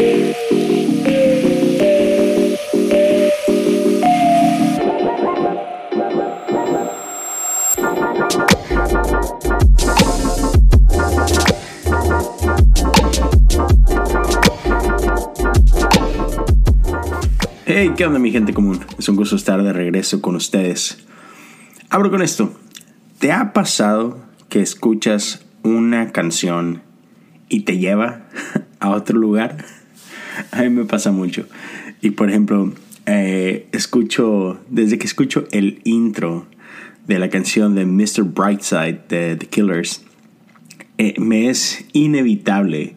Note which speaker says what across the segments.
Speaker 1: Hey, ¿qué onda mi gente común? Es un gusto estar de regreso con ustedes. Abro con esto. ¿Te ha pasado que escuchas una canción y te lleva a otro lugar? A mí me pasa mucho. Y por ejemplo, eh, escucho, desde que escucho el intro de la canción de Mr. Brightside de The Killers, eh, me es inevitable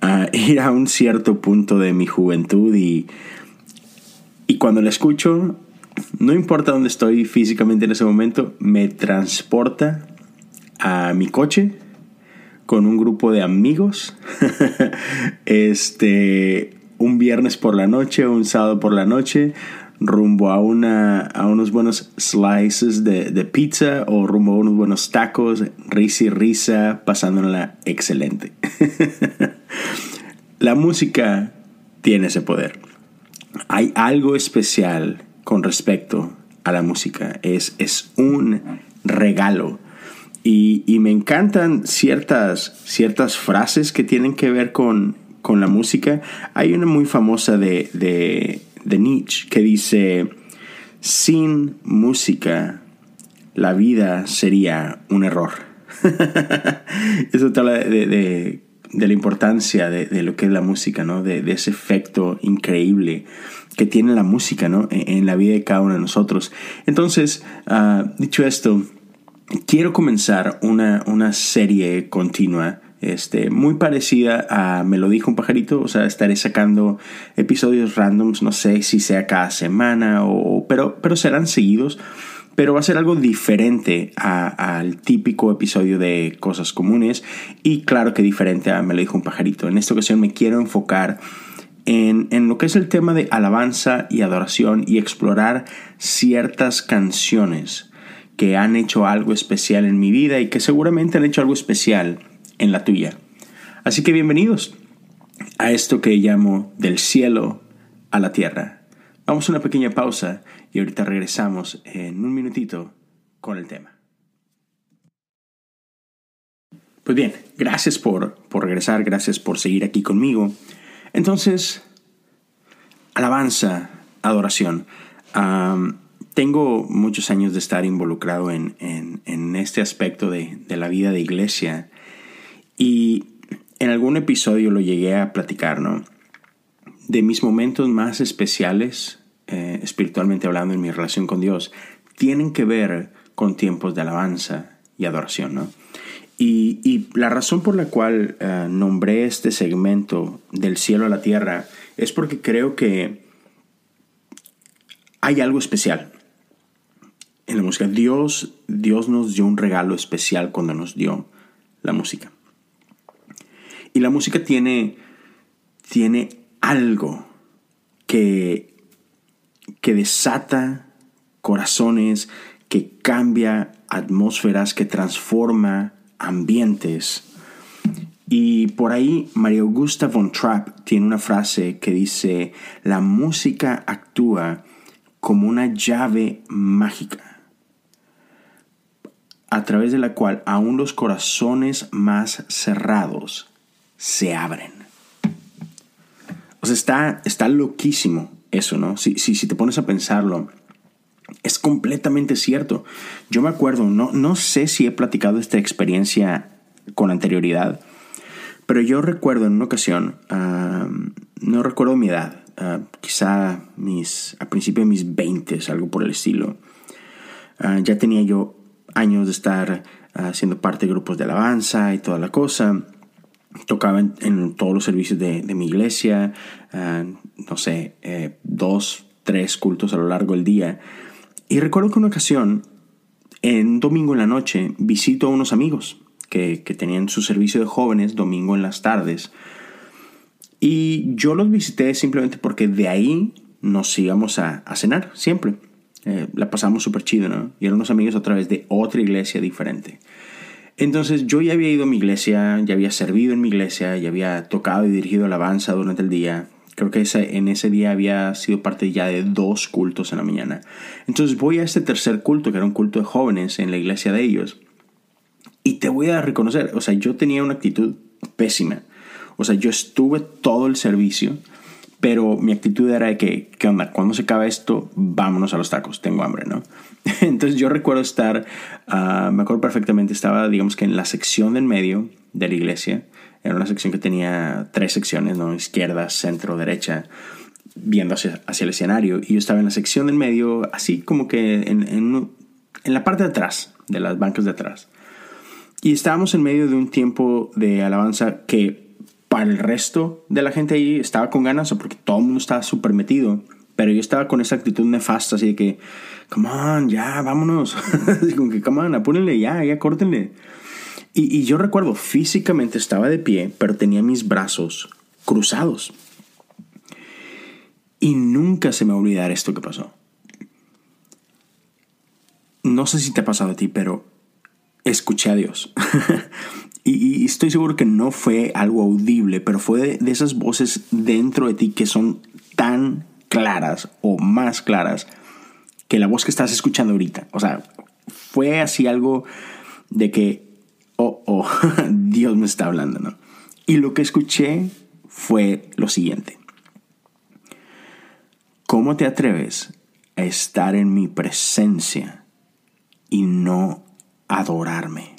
Speaker 1: ah, ir a un cierto punto de mi juventud y, y cuando la escucho, no importa dónde estoy físicamente en ese momento, me transporta a mi coche con un grupo de amigos. este, un viernes por la noche, un sábado por la noche, rumbo a, una, a unos buenos slices de, de, pizza o rumbo a unos buenos tacos, risa y risa, pasándola excelente. la música tiene ese poder. Hay algo especial con respecto a la música. Es, es un regalo. Y, y, me encantan ciertas, ciertas frases que tienen que ver con, con la música. Hay una muy famosa de, de, de Nietzsche que dice, sin música la vida sería un error. Eso te habla de, de, de la importancia de, lo que es la música, ¿no? De, ese efecto increíble que tiene la música ¿no? E, en, la vida de cada uno de nosotros. Entonces, uh, dicho esto, quiero comenzar una, una serie continua. Este, muy parecida a Me lo dijo un pajarito, o sea, estaré sacando episodios randoms, no sé si sea cada semana, o, pero, pero serán seguidos pero va a ser algo diferente al típico episodio de cosas comunes y claro que diferente a Me lo dijo un pajarito. En esta ocasión me quiero enfocar en, en, lo que es el tema de alabanza y adoración y explorar ciertas canciones que han hecho algo especial en mi vida y que seguramente han hecho algo especial en la tuya. Así que bienvenidos a esto que llamo del cielo a la tierra. Vamos a una pequeña pausa y ahorita regresamos en un minutito con el tema. Pues bien, gracias por, por regresar, gracias por seguir aquí conmigo. Entonces, alabanza, adoración. tengo muchos años de estar involucrado en, este aspecto de, la vida de iglesia y en algún episodio lo llegué a platicar, ¿no? De mis momentos más especiales, eh, espiritualmente hablando, en mi relación con Dios, tienen que ver con tiempos de alabanza y adoración, ¿no? Y, la razón por la cual eh, nombré este segmento del cielo a la tierra es porque creo que hay algo especial en la música. Dios, Dios nos dio un regalo especial cuando nos dio la música. Y la música tiene, tiene algo que, que desata corazones, que cambia atmósferas, que transforma ambientes. Y por ahí María Augusta von Trapp tiene una frase que dice, la música actúa como una llave mágica a través de la cual aún los corazones más cerrados se abren. O sea, está, está loquísimo eso, ¿no? Si, si, si te pones a pensarlo, es completamente cierto. Yo me acuerdo, no, no sé si he platicado esta experiencia con anterioridad, pero yo recuerdo en una ocasión, no recuerdo mi edad, ah, quizá mis, a principio de mis 20, algo por el estilo. Ah, ya tenía yo años de estar uh, siendo parte de grupos de alabanza y toda la cosa. Tocaba en, todos los servicios de, de mi iglesia, no sé, eh, dos, tres cultos a lo largo del día. Y recuerdo que una ocasión, en domingo en la noche, visito a unos amigos que, tenían su servicio de jóvenes domingo en las tardes. Y yo los visité simplemente porque de ahí nos íbamos a, cenar, siempre. Eh, la pasamos súper chido, ¿no? Y eran unos amigos a través de otra iglesia diferente. Entonces yo ya había ido a mi iglesia, ya había servido en mi iglesia, ya había tocado y dirigido alabanza durante el día. Creo que en ese día había sido parte ya de dos cultos en la mañana. Entonces voy a este tercer culto, que era un culto de jóvenes en la iglesia de ellos. Y te voy a reconocer, o sea, yo tenía una actitud pésima. O sea, yo estuve todo el servicio, pero mi actitud era de que, ¿qué onda? Cuando se acaba esto, vámonos a los tacos, tengo hambre, ¿no? Entonces yo recuerdo estar, ah, me acuerdo perfectamente, estaba, digamos que en la sección del medio de la iglesia, era una sección que tenía tres secciones. Izquierda, centro, derecha, viendo hacia, hacia el escenario. Y yo estaba en la sección del medio, así como que en, en, en la parte de atrás, de las bancas de atrás. Y estábamos en medio de un tiempo de alabanza que para el resto de la gente ahí estaba con ganas, porque todo el mundo estaba súper metido. Pero yo estaba con esa actitud nefasta, así de que, come on, ya, vámonos. como que, come on, apúrenle ya, ya, córtenle. Y, y yo recuerdo, físicamente estaba de pie, pero tenía mis brazos cruzados. Y nunca se me va a olvidar esto que pasó. No sé si te ha pasado a ti, pero escuché a Dios. y, estoy seguro que no fue algo audible, pero fue de, esas voces dentro de ti que son tan claras o más claras que la voz que estás escuchando ahorita. O sea, fue así algo de que, oh, oh, Dios me está hablando, ¿no? Y lo que escuché fue lo siguiente. ¿Cómo te atreves a estar en mi presencia y no adorarme.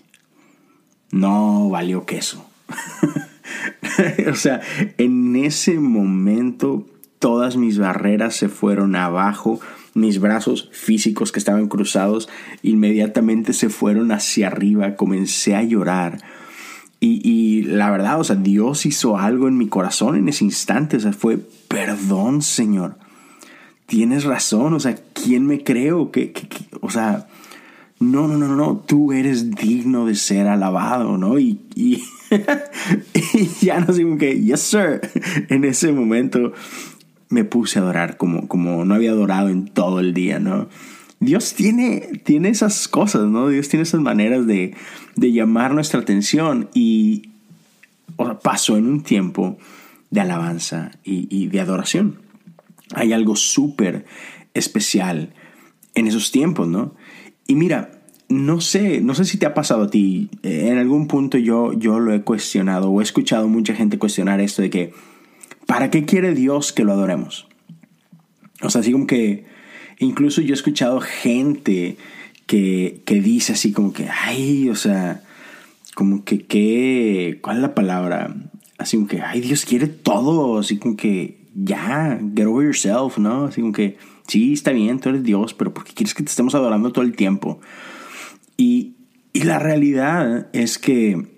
Speaker 1: No valió queso. o sea, en ese momento todas mis barreras se fueron abajo, mis brazos físicos que estaban cruzados inmediatamente se fueron hacia arriba, comencé a llorar. Y, y, la verdad, o sea, Dios hizo algo en mi corazón en ese instante, o sea, fue, perdón Señor, tienes razón, o sea, ¿quién me creo? que, o sea, no, no, no, no, tú eres digno de ser alabado, ¿no? Y ya no sé, que, yes, sir. En ese momento me puse a adorar como, como no había adorado en todo el día, ¿no? Dios tiene, tiene esas cosas, ¿no? Dios tiene esas maneras de, de llamar nuestra atención y pasó en un tiempo de alabanza y, y de adoración. Hay algo súper especial en esos tiempos, ¿no? Y mira, no sé, no sé si te ha pasado a ti. Eh, en algún punto yo, yo lo he cuestionado o he escuchado mucha gente cuestionar esto de que, ¿para qué quiere Dios que lo adoremos? O sea, así como que, incluso yo he escuchado gente que, que dice así como que, ay, o sea, como que, que, ¿cuál es la palabra? Así como que, ay, Dios quiere todo, así como que, ya, get over yourself, ¿no? Así como que, sí, está bien, tú eres Dios, pero ¿por qué quieres que te estemos adorando todo el tiempo? Y, y la realidad es que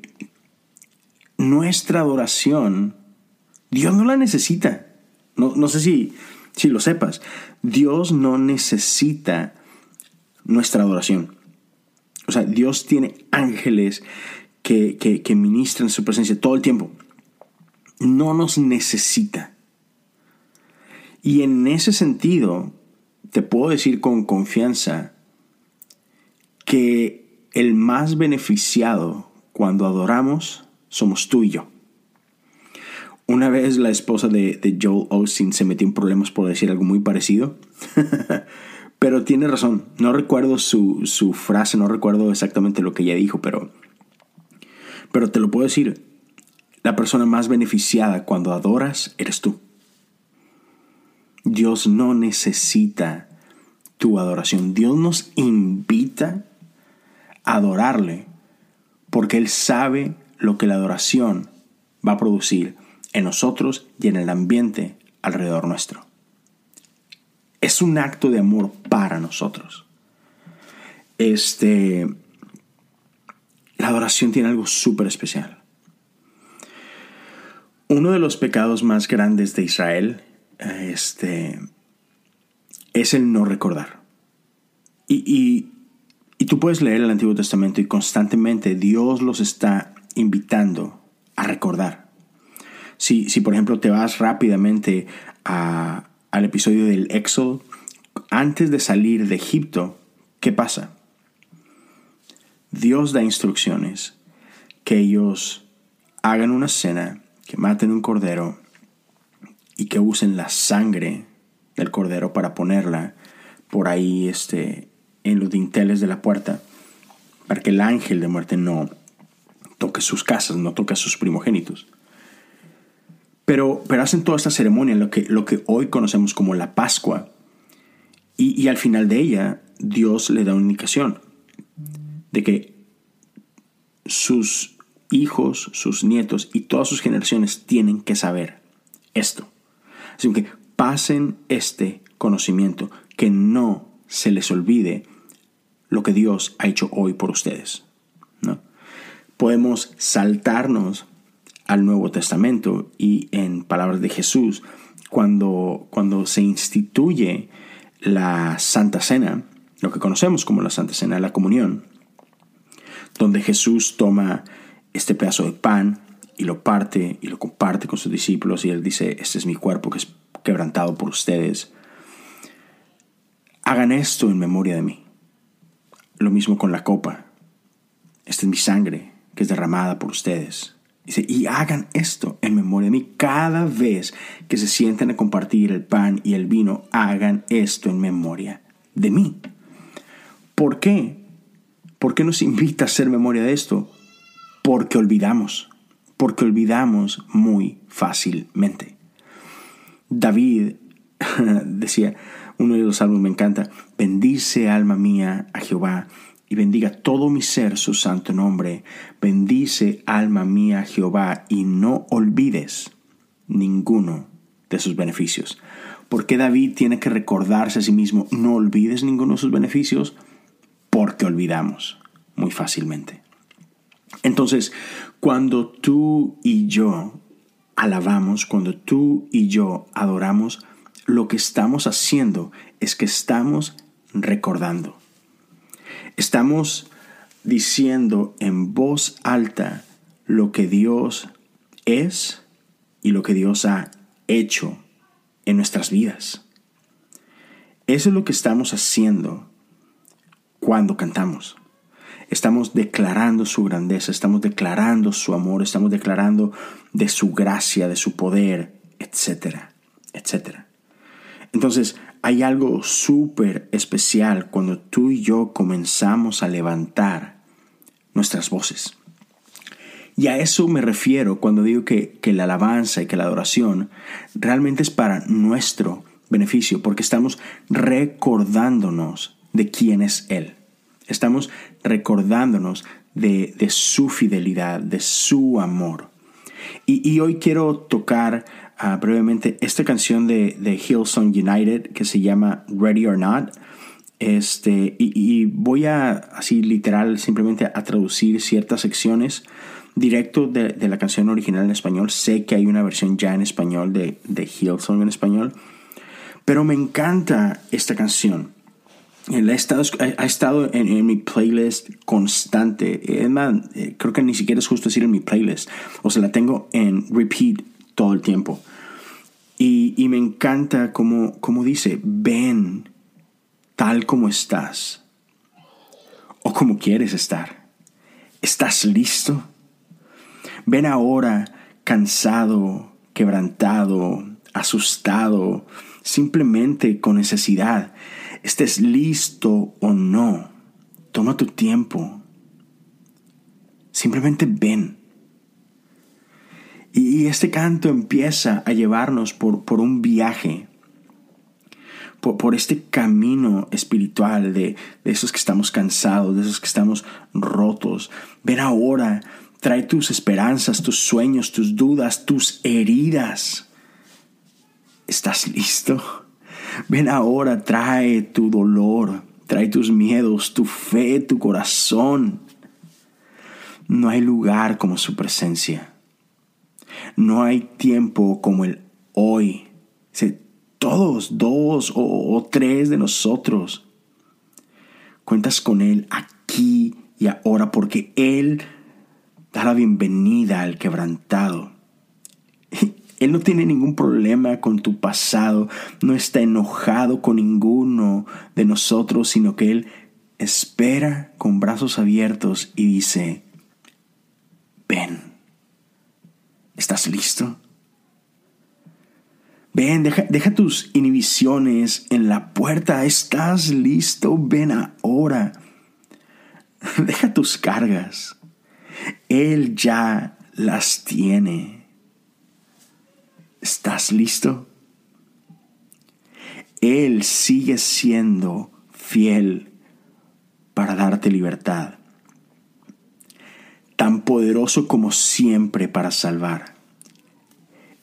Speaker 1: nuestra adoración, Dios no la necesita. No, no sé si, si lo sepas. Dios no necesita nuestra adoración. O sea, Dios tiene ángeles que, que, que ministran su presencia todo el tiempo. No nos necesita. Y en ese sentido, te puedo decir con confianza que el más beneficiado cuando adoramos somos tú y yo. Una vez la esposa de, de Joel Austin se metió en problemas por decir algo muy parecido. pero tiene razón. No recuerdo su, su, frase, no recuerdo exactamente lo que ella dijo, pero, pero te lo puedo decir. La persona más beneficiada cuando adoras eres tú. Dios no necesita tu adoración. Dios nos invita a adorarle porque Él sabe lo que la adoración va a producir en nosotros y en el ambiente alrededor nuestro. Es un acto de amor para nosotros. Este, la adoración tiene algo súper especial. Uno de los pecados más grandes de Israel este, es el no recordar. Y, y tú puedes leer el Antiguo Testamento y constantemente Dios los está invitando a recordar. Si, si por ejemplo te vas rápidamente al episodio del Éxodo, antes de salir de Egipto, ¿qué pasa? Dios da instrucciones que ellos hagan una cena, que maten un cordero y que usen la sangre del cordero para ponerla por ahí este, en los dinteles de la puerta, para que el ángel de muerte no toque sus casas, no toque a sus primogénitos. Pero, pero hacen toda esta ceremonia, lo que, lo que hoy conocemos como la Pascua, y, y al final de ella Dios le da una indicación de que sus hijos, sus nietos y todas sus generaciones tienen que saber esto. Así que pasen este conocimiento, que no se les olvide lo que Dios ha hecho hoy por ustedes. ¿no? Podemos saltarnos al Nuevo Testamento y en palabras de Jesús, cuando, cuando se instituye la Santa Cena, lo que conocemos como la Santa Cena, la comunión, donde Jesús toma este pedazo de pan y lo parte y lo comparte con sus discípulos y él dice, este es mi cuerpo que es quebrantado por ustedes. Hagan esto en memoria de mí. Lo mismo con la copa. Esta es mi sangre que es derramada por ustedes. Dice, y hagan esto en memoria de mí. Cada vez que se sienten a compartir el pan y el vino, hagan esto en memoria de mí. ¿Por qué? ¿Por qué nos invita a hacer memoria de esto? Porque olvidamos, porque olvidamos muy fácilmente. David decía, uno de los salmos me encanta, bendice alma mía a Jehová y bendiga todo mi ser su santo nombre. Bendice alma mía Jehová y no olvides ninguno de sus beneficios. ¿Por qué David tiene que recordarse a sí mismo, no olvides ninguno de sus beneficios? Porque olvidamos muy fácilmente. Entonces, cuando tú y yo alabamos, cuando tú y yo adoramos, lo que estamos haciendo es que estamos recordando. Estamos diciendo en voz alta lo que Dios es y lo que Dios ha hecho en nuestras vidas. Eso es lo que estamos haciendo cuando cantamos. Estamos declarando su grandeza, estamos declarando su amor, estamos declarando de su gracia, de su poder, etcétera, etcétera. Entonces, hay algo súper especial cuando tú y yo comenzamos a levantar nuestras voces. Y a eso me refiero cuando digo que, que, la alabanza y que la adoración realmente es para nuestro beneficio, porque estamos recordándonos de quién es Él. Estamos recordándonos de, de su fidelidad, de su amor. Y, y hoy quiero tocar Ah, brevemente esta canción de, de Hillsong United que se llama Ready or Not. Este, y, voy a, así literal, simplemente a traducir ciertas secciones directo de, de, la canción original en español. Sé que hay una versión ya en español de, de Hillsong en español. Pero me encanta esta canción. Ha estado, ha estado en, en, mi playlist constante. Es más, eh, creo que ni siquiera es justo decir en mi playlist. O sea, la tengo en repeat todo el tiempo. Y, me encanta como, como dice, ven tal como estás o como quieres estar. ¿Estás listo? Ven ahora cansado, quebrantado, asustado, simplemente con necesidad. Estés listo o no, toma tu tiempo. Simplemente ven. Y este canto empieza a llevarnos por, por un viaje, por, por, este camino espiritual de, de esos que estamos cansados, de esos que estamos rotos. Ven ahora, trae tus esperanzas, tus sueños, tus dudas, tus heridas. ¿Estás listo? Ven ahora, trae tu dolor, trae tus miedos, tu fe, tu corazón. No hay lugar como su presencia. No hay tiempo como el hoy. Todos, dos o, tres de nosotros, cuentas con Él aquí y ahora porque Él da la bienvenida al quebrantado. Él no tiene ningún problema con tu pasado, no está enojado con ninguno de nosotros, sino que Él espera con brazos abiertos y dice, ven. ¿Estás listo? Ven, deja, deja, tus inhibiciones en la puerta. ¿Estás listo? Ven ahora. Deja tus cargas. Él ya las tiene. ¿Estás listo? Él sigue siendo fiel para darte libertad. Tan poderoso como siempre para salvar.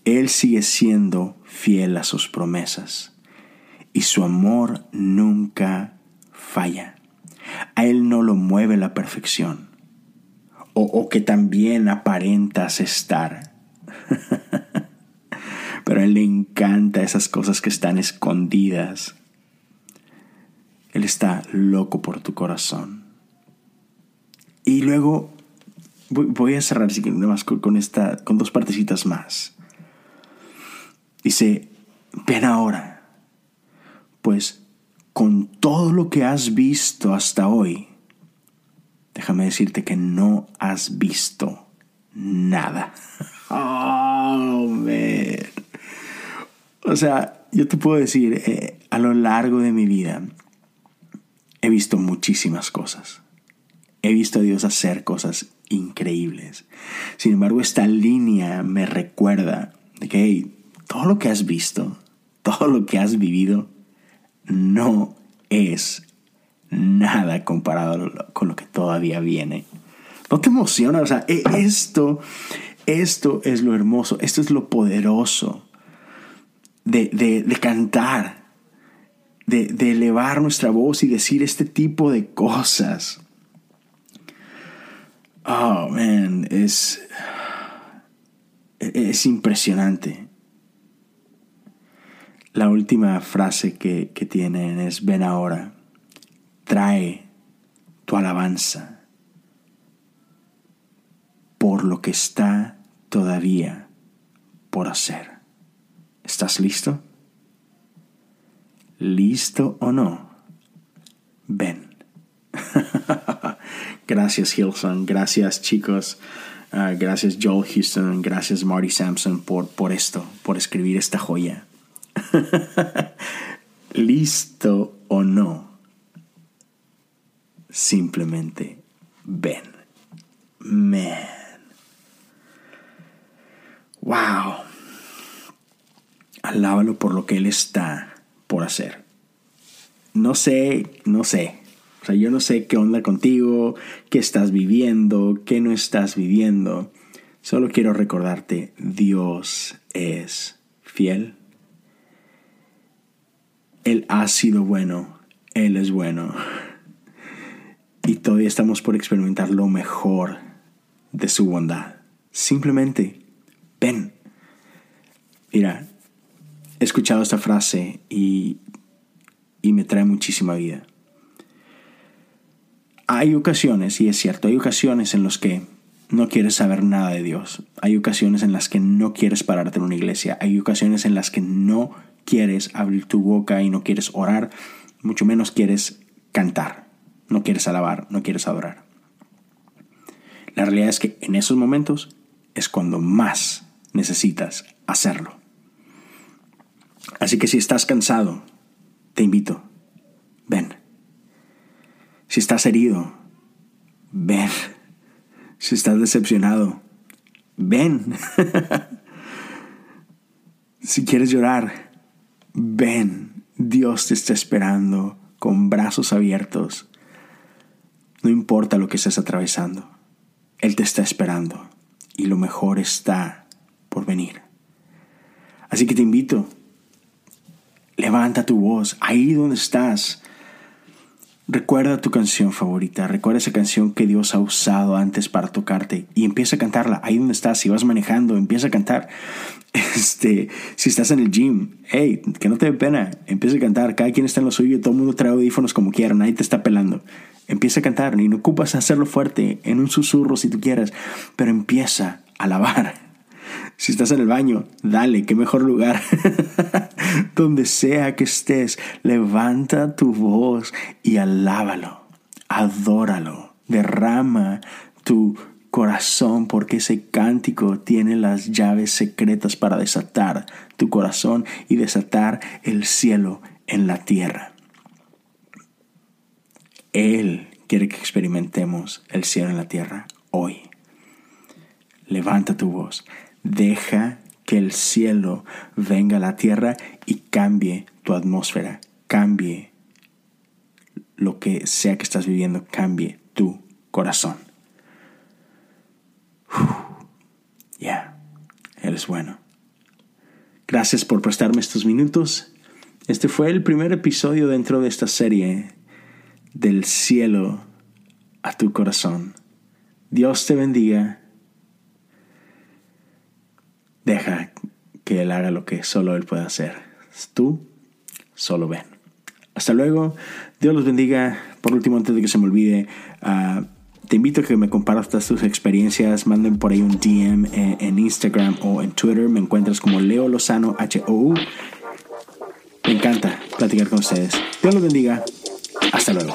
Speaker 1: Él sigue siendo fiel a sus promesas y su amor nunca falla. A Él no lo mueve la perfección o, o que también aparentas estar. Pero a Él le encanta esas cosas que están escondidas. Él está loco por tu corazón. Y luego voy a cerrar con, esta, con dos partecitas más. Dice, ven ahora, pues con todo lo que has visto hasta hoy, déjame decirte que no has visto nada. Oh. O sea, yo te puedo decir, eh, a lo largo de mi vida he visto muchísimas cosas. He visto a Dios hacer cosas increíbles. Sin embargo, esta línea me recuerda de que todo lo que has visto, todo lo que has vivido, no es nada comparado con lo que todavía viene. ¿No te emociona? O sea, e, esto, esto es lo hermoso, esto es lo poderoso de, de, cantar, de, de elevar nuestra voz y decir este tipo de cosas. Oh, man, es, es impresionante. La última frase que, que tienen es, ven ahora, trae tu alabanza por lo que está todavía por hacer. ¿Estás listo? ¿Listo o no? Ven. gracias Hilson, gracias chicos, ah, gracias Joel Houston, gracias Marty Sampson por, por esto, por escribir esta joya. listo o no, simplemente ven. Man. Wow. Alábalo por lo que Él está por hacer. No sé, no sé. O sea, yo no sé qué onda contigo, qué estás viviendo, qué no estás viviendo. Solo quiero recordarte, Dios es fiel él ha sido bueno, Él es bueno. Y todavía estamos por experimentar lo mejor de su bondad. Simplemente, ven. Mira, he escuchado esta frase y, y me trae muchísima vida. Hay ocasiones, y es cierto, hay ocasiones en las que no quieres saber nada de Dios. Hay ocasiones en las que no quieres pararte en una iglesia. Hay ocasiones en las que no quieres abrir tu boca y no quieres orar, mucho menos quieres cantar, no quieres alabar, no quieres adorar. La realidad es que en esos momentos es cuando más necesitas hacerlo. Así que si estás cansado, te invito, ven. Si estás herido, ven. Si estás decepcionado, ven. si quieres llorar, ven, Dios te está esperando con brazos abiertos. No importa lo que estés atravesando, Él te está esperando y lo mejor está por venir. Así que te invito, levanta tu voz ahí donde estás. Recuerda tu canción favorita, recuerda esa canción que Dios ha usado antes para tocarte y empieza a cantarla ahí donde estás. Si vas manejando, empieza a cantar. Este, si estás en el gym, hey, que no te dé pena, empieza a cantar. Cada quien está en lo suyo, todo el mundo trae audífonos como quiera, nadie te está pelando. Empieza a cantar y no ocupas hacerlo fuerte, en un susurro si tú quieres, pero empieza a alabar. Si estás en el baño, dale, qué mejor lugar. Donde sea que estés, levanta tu voz y alábalo, adóralo, derrama tu corazón porque ese cántico tiene las llaves secretas para desatar tu corazón y desatar el cielo en la tierra. Él quiere que experimentemos el cielo en la tierra hoy. Levanta tu voz, deja que el cielo venga a la tierra y cambie tu atmósfera, cambie lo que sea que estás viviendo, cambie tu corazón. Ya, eres bueno. Gracias por prestarme estos minutos. Este fue el primer episodio dentro de esta serie del cielo a tu corazón. Dios te bendiga. Deja que Él haga lo que solo Él puede hacer. Tú solo ven. Hasta luego. Dios los bendiga. Por último, antes de que se me olvide, uh, te invito a que me compartas tus experiencias. Manden por ahí un DM en, Instagram o en Twitter. Me encuentras como Leo Lozano H-O-U. Me encanta platicar con ustedes. Dios los bendiga. Hasta luego.